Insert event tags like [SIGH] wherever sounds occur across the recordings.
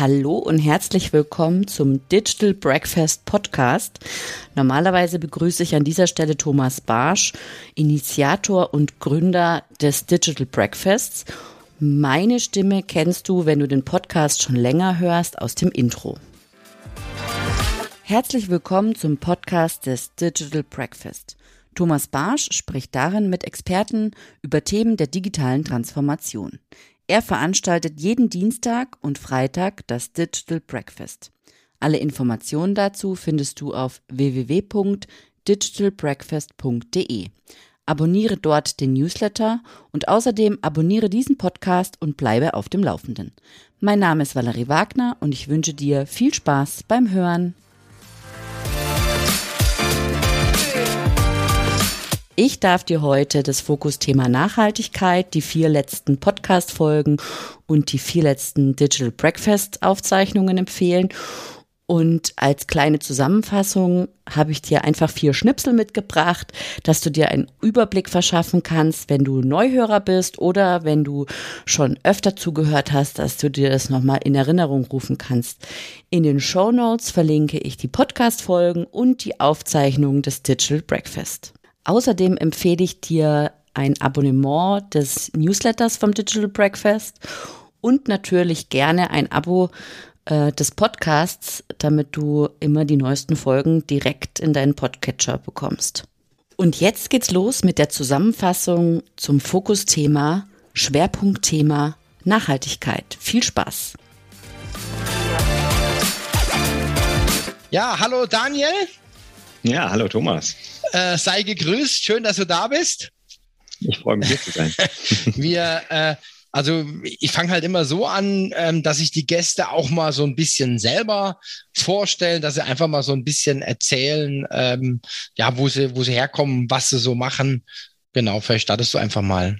Hallo und herzlich willkommen zum Digital Breakfast Podcast. Normalerweise begrüße ich an dieser Stelle Thomas Barsch, Initiator und Gründer des Digital Breakfasts. Meine Stimme kennst du, wenn du den Podcast schon länger hörst, aus dem Intro. Herzlich willkommen zum Podcast des Digital Breakfast. Thomas Barsch spricht darin mit Experten über Themen der digitalen Transformation. Er veranstaltet jeden Dienstag und Freitag das Digital Breakfast. Alle Informationen dazu findest du auf www.digitalbreakfast.de. Abonniere dort den Newsletter und außerdem abonniere diesen Podcast und bleibe auf dem Laufenden. Mein Name ist Valerie Wagner und ich wünsche dir viel Spaß beim Hören. Ich darf dir heute das Fokusthema Nachhaltigkeit, die vier letzten Podcast-Folgen und die vier letzten Digital Breakfast-Aufzeichnungen empfehlen. Und als kleine Zusammenfassung habe ich dir einfach vier Schnipsel mitgebracht, dass du dir einen Überblick verschaffen kannst, wenn du Neuhörer bist oder wenn du schon öfter zugehört hast, dass du dir das nochmal in Erinnerung rufen kannst. In den Show Notes verlinke ich die Podcast-Folgen und die Aufzeichnung des Digital Breakfast. Außerdem empfehle ich dir ein Abonnement des Newsletters vom Digital Breakfast und natürlich gerne ein Abo äh, des Podcasts, damit du immer die neuesten Folgen direkt in deinen Podcatcher bekommst. Und jetzt geht's los mit der Zusammenfassung zum Fokusthema, Schwerpunktthema Nachhaltigkeit. Viel Spaß! Ja, hallo Daniel. Ja, hallo Thomas. Äh, sei gegrüßt, schön, dass du da bist. Ich freue mich, hier zu sein. [LAUGHS] Wir, äh, also ich fange halt immer so an, ähm, dass ich die Gäste auch mal so ein bisschen selber vorstellen, dass sie einfach mal so ein bisschen erzählen, ähm, ja, wo sie, wo sie herkommen, was sie so machen. Genau, vielleicht startest du einfach mal.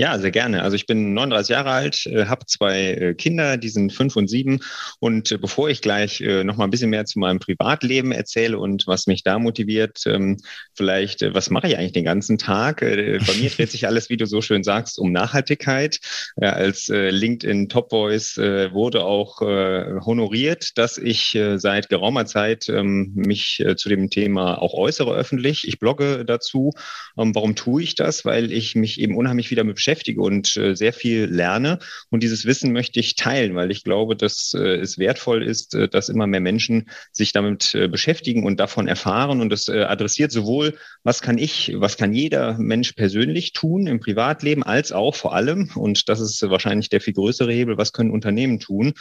Ja, sehr gerne. Also ich bin 39 Jahre alt, äh, habe zwei äh, Kinder, die sind fünf und sieben. Und äh, bevor ich gleich noch mal ein bisschen mehr zu meinem Privatleben erzähle und was mich da motiviert, ähm, vielleicht, was mache ich eigentlich den ganzen Tag? Bei mir dreht sich alles, wie du so schön sagst, um Nachhaltigkeit. Als LinkedIn Top Voice wurde auch honoriert, dass ich seit geraumer Zeit ähm, mich zu dem Thema auch äußere öffentlich. Ich blogge dazu. Ähm, warum tue ich das? Weil ich mich eben unheimlich wieder mit beschäftige beschäftige und äh, sehr viel lerne. Und dieses Wissen möchte ich teilen, weil ich glaube, dass äh, es wertvoll ist, äh, dass immer mehr Menschen sich damit beschäftigen und davon erfahren. Und das adressiert sowohl, was kann ich, was kann jeder Mensch persönlich tun im Privatleben, als auch vor allem, und das ist wahrscheinlich der viel größere Hebel, was können Unternehmen tun.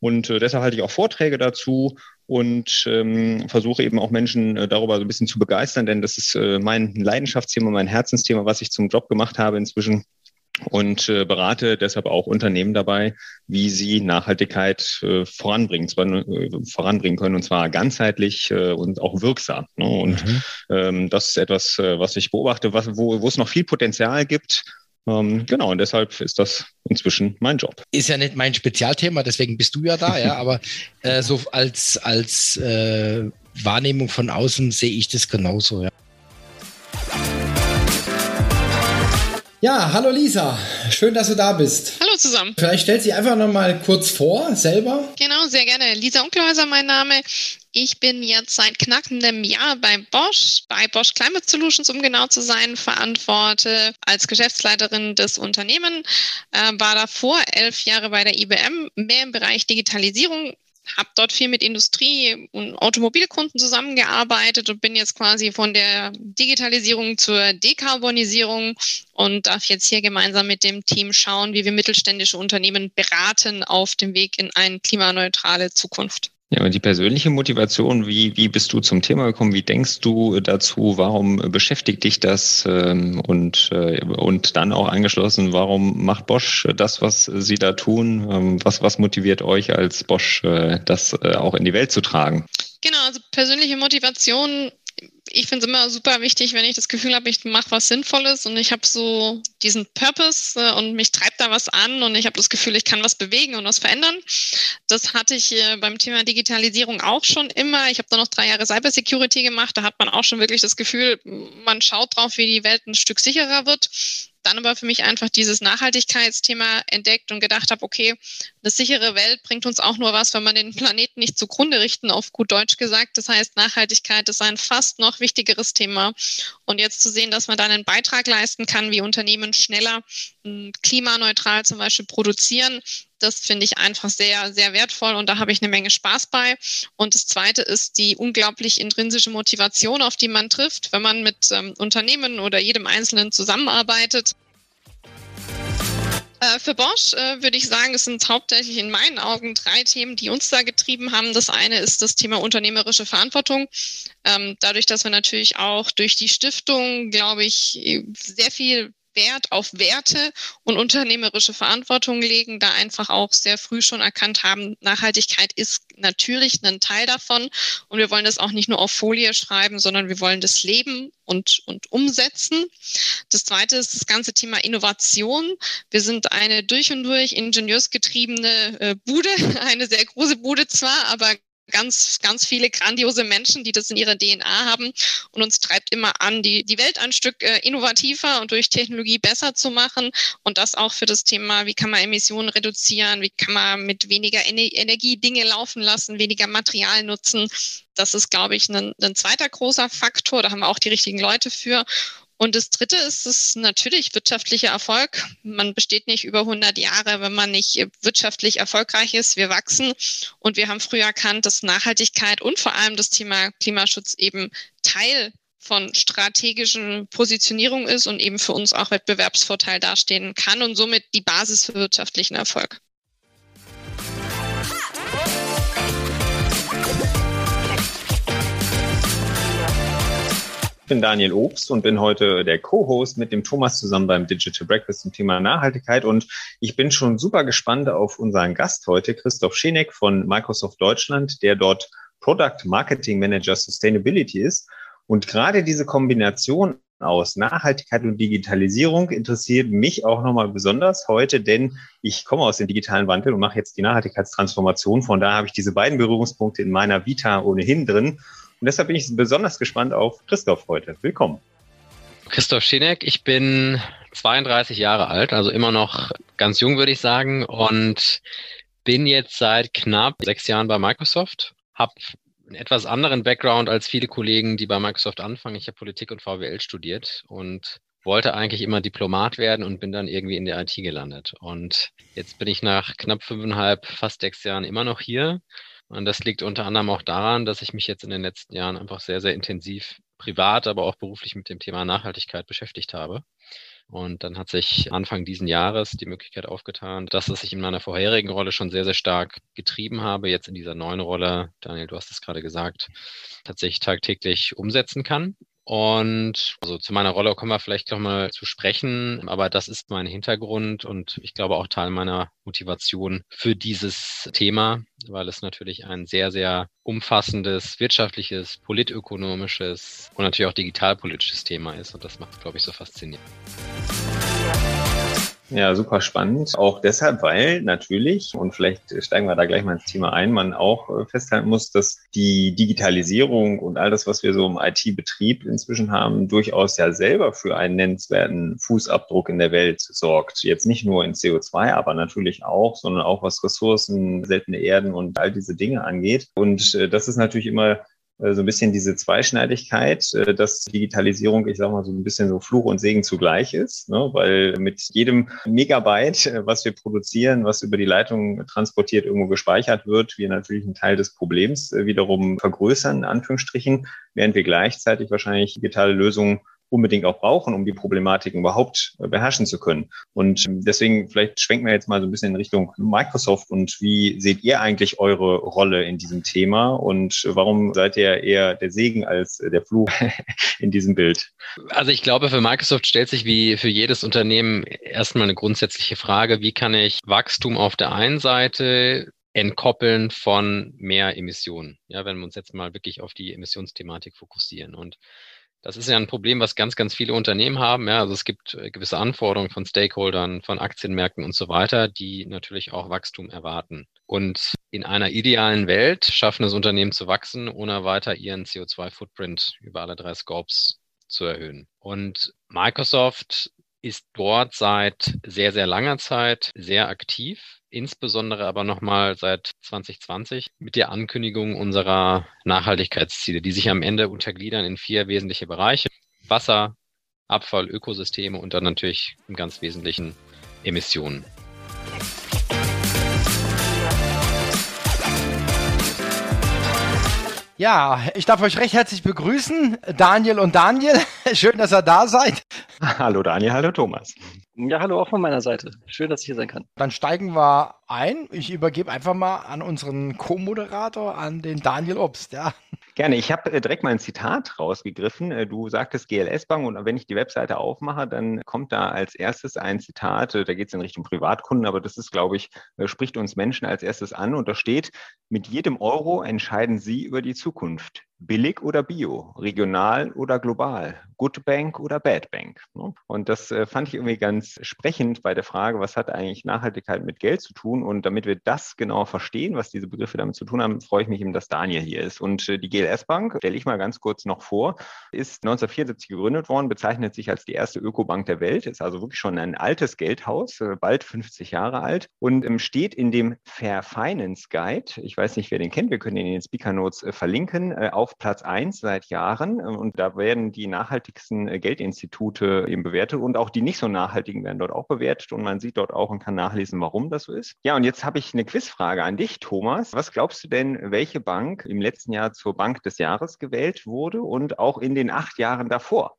Und deshalb halte ich auch Vorträge dazu und ähm, versuche eben auch Menschen äh, darüber so ein bisschen zu begeistern, denn das ist äh, mein Leidenschaftsthema, mein Herzensthema, was ich zum Job gemacht habe inzwischen und äh, berate deshalb auch Unternehmen dabei, wie sie Nachhaltigkeit äh, voranbringen, zwar, äh, voranbringen können, und zwar ganzheitlich äh, und auch wirksam. Ne? Und mhm. ähm, das ist etwas, äh, was ich beobachte, was, wo, wo es noch viel Potenzial gibt. Ähm, genau, und deshalb ist das inzwischen mein Job. Ist ja nicht mein Spezialthema, deswegen bist du ja da, ja, [LAUGHS] aber äh, so als, als äh, Wahrnehmung von außen sehe ich das genauso, ja. Ja, hallo Lisa, schön, dass du da bist. Hallo zusammen. Vielleicht stellst du dich einfach noch mal kurz vor, selber. Genau, sehr gerne. Lisa Unkelhäuser, mein Name. Ich bin jetzt seit knackendem Jahr bei Bosch, bei Bosch Climate Solutions, um genau zu sein, verantworte als Geschäftsleiterin des Unternehmens, äh, war davor elf Jahre bei der IBM, mehr im Bereich Digitalisierung habe dort viel mit Industrie- und Automobilkunden zusammengearbeitet und bin jetzt quasi von der Digitalisierung zur Dekarbonisierung und darf jetzt hier gemeinsam mit dem Team schauen, wie wir mittelständische Unternehmen beraten auf dem Weg in eine klimaneutrale Zukunft. Ja, und die persönliche Motivation, wie, wie bist du zum Thema gekommen? Wie denkst du dazu? Warum beschäftigt dich das? Ähm, und, äh, und dann auch angeschlossen, warum macht Bosch das, was sie da tun? Ähm, was, was motiviert euch als Bosch, äh, das äh, auch in die Welt zu tragen? Genau, also persönliche Motivation ich finde es immer super wichtig, wenn ich das Gefühl habe, ich mache was Sinnvolles und ich habe so diesen Purpose äh, und mich treibt da was an und ich habe das Gefühl, ich kann was bewegen und was verändern. Das hatte ich äh, beim Thema Digitalisierung auch schon immer. Ich habe da noch drei Jahre Cybersecurity gemacht. Da hat man auch schon wirklich das Gefühl, man schaut drauf, wie die Welt ein Stück sicherer wird dann aber für mich einfach dieses Nachhaltigkeitsthema entdeckt und gedacht habe, okay, eine sichere Welt bringt uns auch nur was, wenn man den Planeten nicht zugrunde richten, auf gut Deutsch gesagt. Das heißt, Nachhaltigkeit ist ein fast noch wichtigeres Thema. Und jetzt zu sehen, dass man dann einen Beitrag leisten kann, wie Unternehmen schneller klimaneutral zum Beispiel produzieren, das finde ich einfach sehr, sehr wertvoll und da habe ich eine Menge Spaß bei. Und das Zweite ist die unglaublich intrinsische Motivation, auf die man trifft, wenn man mit ähm, Unternehmen oder jedem Einzelnen zusammenarbeitet. Äh, für Bosch äh, würde ich sagen, es sind hauptsächlich in meinen Augen drei Themen, die uns da getrieben haben. Das eine ist das Thema unternehmerische Verantwortung. Ähm, dadurch, dass wir natürlich auch durch die Stiftung, glaube ich, sehr viel Wert auf Werte und unternehmerische Verantwortung legen, da einfach auch sehr früh schon erkannt haben, Nachhaltigkeit ist natürlich ein Teil davon und wir wollen das auch nicht nur auf Folie schreiben, sondern wir wollen das leben und, und umsetzen. Das zweite ist das ganze Thema Innovation. Wir sind eine durch und durch ingenieursgetriebene äh, Bude, [LAUGHS] eine sehr große Bude zwar, aber ganz, ganz viele grandiose Menschen, die das in ihrer DNA haben und uns treibt immer an, die, die Welt ein Stück äh, innovativer und durch Technologie besser zu machen und das auch für das Thema, wie kann man Emissionen reduzieren, wie kann man mit weniger Energie Dinge laufen lassen, weniger Material nutzen. Das ist, glaube ich, ein, ein zweiter großer Faktor. Da haben wir auch die richtigen Leute für. Und das Dritte ist es natürlich wirtschaftlicher Erfolg. Man besteht nicht über 100 Jahre, wenn man nicht wirtschaftlich erfolgreich ist. Wir wachsen und wir haben früher erkannt, dass Nachhaltigkeit und vor allem das Thema Klimaschutz eben Teil von strategischen Positionierung ist und eben für uns auch Wettbewerbsvorteil dastehen kann und somit die Basis für wirtschaftlichen Erfolg. Ich bin Daniel Obst und bin heute der Co-Host mit dem Thomas zusammen beim Digital Breakfast zum Thema Nachhaltigkeit. Und ich bin schon super gespannt auf unseren Gast heute, Christoph Scheneck von Microsoft Deutschland, der dort Product Marketing Manager Sustainability ist. Und gerade diese Kombination aus Nachhaltigkeit und Digitalisierung interessiert mich auch nochmal besonders heute, denn ich komme aus dem digitalen Wandel und mache jetzt die Nachhaltigkeitstransformation. Von daher habe ich diese beiden Berührungspunkte in meiner Vita ohnehin drin. Und deshalb bin ich besonders gespannt auf Christoph heute. Willkommen. Christoph Schinek, ich bin 32 Jahre alt, also immer noch ganz jung, würde ich sagen, und bin jetzt seit knapp sechs Jahren bei Microsoft, habe einen etwas anderen Background als viele Kollegen, die bei Microsoft anfangen. Ich habe Politik und VWL studiert und wollte eigentlich immer Diplomat werden und bin dann irgendwie in der IT gelandet. Und jetzt bin ich nach knapp fünfeinhalb, fast sechs Jahren immer noch hier und das liegt unter anderem auch daran, dass ich mich jetzt in den letzten Jahren einfach sehr, sehr intensiv privat, aber auch beruflich mit dem Thema Nachhaltigkeit beschäftigt habe. Und dann hat sich Anfang diesen Jahres die Möglichkeit aufgetan, dass es sich in meiner vorherigen Rolle schon sehr, sehr stark getrieben habe, jetzt in dieser neuen Rolle, Daniel, du hast es gerade gesagt, tatsächlich tagtäglich umsetzen kann. Und also zu meiner Rolle kommen wir vielleicht noch mal zu sprechen, aber das ist mein Hintergrund und ich glaube auch Teil meiner Motivation für dieses Thema, weil es natürlich ein sehr, sehr umfassendes wirtschaftliches, politökonomisches und natürlich auch digitalpolitisches Thema ist und das macht es, glaube ich, so faszinierend. Ja, super spannend. Auch deshalb, weil natürlich, und vielleicht steigen wir da gleich mal ins Thema ein, man auch äh, festhalten muss, dass die Digitalisierung und all das, was wir so im IT-Betrieb inzwischen haben, durchaus ja selber für einen nennenswerten Fußabdruck in der Welt sorgt. Jetzt nicht nur in CO2, aber natürlich auch, sondern auch was Ressourcen, seltene Erden und all diese Dinge angeht. Und äh, das ist natürlich immer so ein bisschen diese Zweischneidigkeit, äh, dass Digitalisierung, ich sag mal, so ein bisschen so Fluch und Segen zugleich ist, ne? weil mit jedem Megabyte, äh, was wir produzieren, was über die Leitung transportiert, irgendwo gespeichert wird, wir natürlich einen Teil des Problems wiederum vergrößern, in Anführungsstrichen, während wir gleichzeitig wahrscheinlich digitale Lösungen unbedingt auch brauchen, um die Problematiken überhaupt äh, beherrschen zu können. Und ähm, deswegen vielleicht schwenken wir jetzt mal so ein bisschen in Richtung Microsoft und wie seht ihr eigentlich eure Rolle in diesem Thema und warum seid ihr eher der Segen als der Fluch [LAUGHS] in diesem Bild? Also ich glaube, für Microsoft stellt sich wie für jedes Unternehmen erstmal eine grundsätzliche Frage, wie kann ich Wachstum auf der einen Seite entkoppeln von mehr Emissionen. Ja, wenn wir uns jetzt mal wirklich auf die Emissionsthematik fokussieren. Und das ist ja ein Problem, was ganz, ganz viele Unternehmen haben. Ja, also es gibt äh, gewisse Anforderungen von Stakeholdern, von Aktienmärkten und so weiter, die natürlich auch Wachstum erwarten. Und in einer idealen Welt schaffen es Unternehmen zu wachsen, ohne weiter ihren CO2-Footprint über alle drei Scopes zu erhöhen. Und Microsoft ist dort seit sehr, sehr langer Zeit sehr aktiv, insbesondere aber nochmal seit 2020 mit der Ankündigung unserer Nachhaltigkeitsziele, die sich am Ende untergliedern in vier wesentliche Bereiche. Wasser, Abfall, Ökosysteme und dann natürlich im ganz Wesentlichen Emissionen. Ja, ich darf euch recht herzlich begrüßen, Daniel und Daniel. [LAUGHS] Schön, dass ihr da seid. Hallo Daniel, hallo Thomas. Ja, hallo auch von meiner Seite. Schön, dass ich hier sein kann. Dann steigen wir ein. Ich übergebe einfach mal an unseren Co-Moderator, an den Daniel Obst. Ja. Gerne. Ich habe äh, direkt mal ein Zitat rausgegriffen. Äh, du sagtest GLS Bank und wenn ich die Webseite aufmache, dann kommt da als erstes ein Zitat. Äh, da geht es in Richtung Privatkunden, aber das ist, glaube ich, spricht uns Menschen als erstes an. Und da steht: Mit jedem Euro entscheiden Sie über die Zukunft. Billig oder Bio, regional oder global, Good Bank oder Bad Bank. Ne? Und das äh, fand ich irgendwie ganz sprechend bei der Frage, was hat eigentlich Nachhaltigkeit mit Geld zu tun? Und damit wir das genau verstehen, was diese Begriffe damit zu tun haben, freue ich mich eben, dass Daniel hier ist. Und äh, die GLS Bank, stelle ich mal ganz kurz noch vor, ist 1974 gegründet worden, bezeichnet sich als die erste Ökobank der Welt, ist also wirklich schon ein altes Geldhaus, äh, bald 50 Jahre alt und ähm, steht in dem Fair Finance Guide. Ich weiß nicht, wer den kennt, wir können ihn in den Speaker Notes verlinken, auf auf Platz eins seit Jahren. Und da werden die nachhaltigsten äh, Geldinstitute eben bewertet und auch die nicht so nachhaltigen werden dort auch bewertet. Und man sieht dort auch und kann nachlesen, warum das so ist. Ja, und jetzt habe ich eine Quizfrage an dich, Thomas. Was glaubst du denn, welche Bank im letzten Jahr zur Bank des Jahres gewählt wurde und auch in den acht Jahren davor?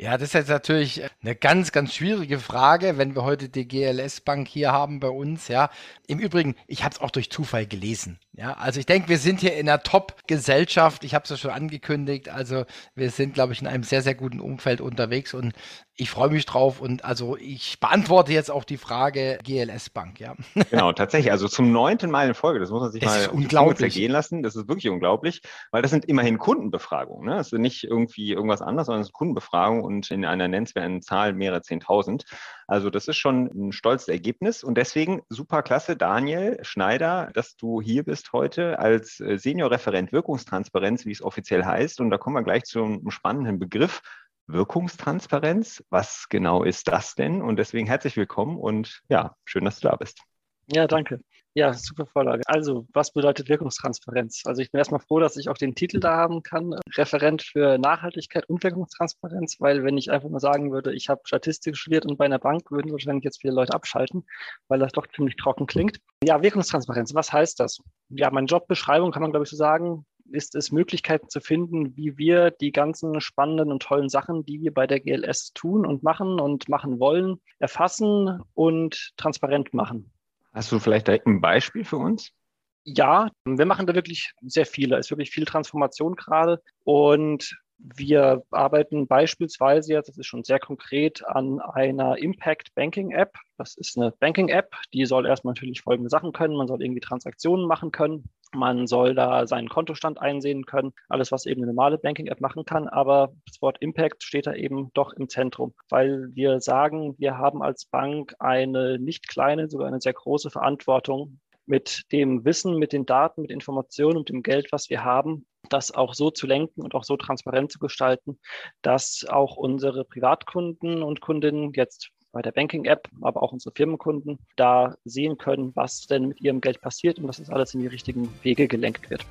Ja, das ist jetzt natürlich eine ganz, ganz schwierige Frage, wenn wir heute die GLS Bank hier haben bei uns. Ja, im Übrigen, ich habe es auch durch Zufall gelesen. Ja, also ich denke, wir sind hier in einer Top-Gesellschaft. Ich habe es ja schon angekündigt. Also wir sind, glaube ich, in einem sehr, sehr guten Umfeld unterwegs und ich freue mich drauf und also ich beantworte jetzt auch die Frage GLS Bank, ja. [LAUGHS] Genau, tatsächlich. Also zum neunten Mal in Folge. Das muss man sich das mal unglaublich gehen lassen. Das ist wirklich unglaublich, weil das sind immerhin Kundenbefragungen. Ne? Das sind nicht irgendwie irgendwas anderes, sondern es sind Kundenbefragungen und in einer nennenswerten Zahl mehrere Zehntausend. Also das ist schon ein stolzes Ergebnis und deswegen super klasse, Daniel Schneider, dass du hier bist heute als äh, Seniorreferent Wirkungstransparenz, wie es offiziell heißt. Und da kommen wir gleich zum spannenden Begriff Wirkungstransparenz. Was genau ist das denn? Und deswegen herzlich willkommen und ja, schön, dass du da bist. Ja, danke. Ja, super Vorlage. Also, was bedeutet Wirkungstransparenz? Also, ich bin erstmal froh, dass ich auch den Titel da haben kann, Referent für Nachhaltigkeit und Wirkungstransparenz, weil wenn ich einfach nur sagen würde, ich habe Statistik studiert und bei einer Bank, würden wahrscheinlich jetzt viele Leute abschalten, weil das doch ziemlich trocken klingt. Ja, Wirkungstransparenz, was heißt das? Ja, meine Jobbeschreibung kann man, glaube ich, so sagen, ist es, Möglichkeiten zu finden, wie wir die ganzen spannenden und tollen Sachen, die wir bei der GLS tun und machen und machen wollen, erfassen und transparent machen. Hast du vielleicht direkt ein Beispiel für uns? Ja, wir machen da wirklich sehr viel. Da ist wirklich viel Transformation gerade. Und wir arbeiten beispielsweise jetzt, das ist schon sehr konkret, an einer Impact Banking App. Das ist eine Banking App, die soll erstmal natürlich folgende Sachen können. Man soll irgendwie Transaktionen machen können. Man soll da seinen Kontostand einsehen können. Alles, was eben eine normale Banking App machen kann. Aber das Wort Impact steht da eben doch im Zentrum, weil wir sagen, wir haben als Bank eine nicht kleine, sogar eine sehr große Verantwortung mit dem Wissen, mit den Daten, mit Informationen und dem Geld, was wir haben, das auch so zu lenken und auch so transparent zu gestalten, dass auch unsere Privatkunden und Kundinnen jetzt bei der Banking-App, aber auch unsere Firmenkunden da sehen können, was denn mit ihrem Geld passiert und dass es alles in die richtigen Wege gelenkt wird.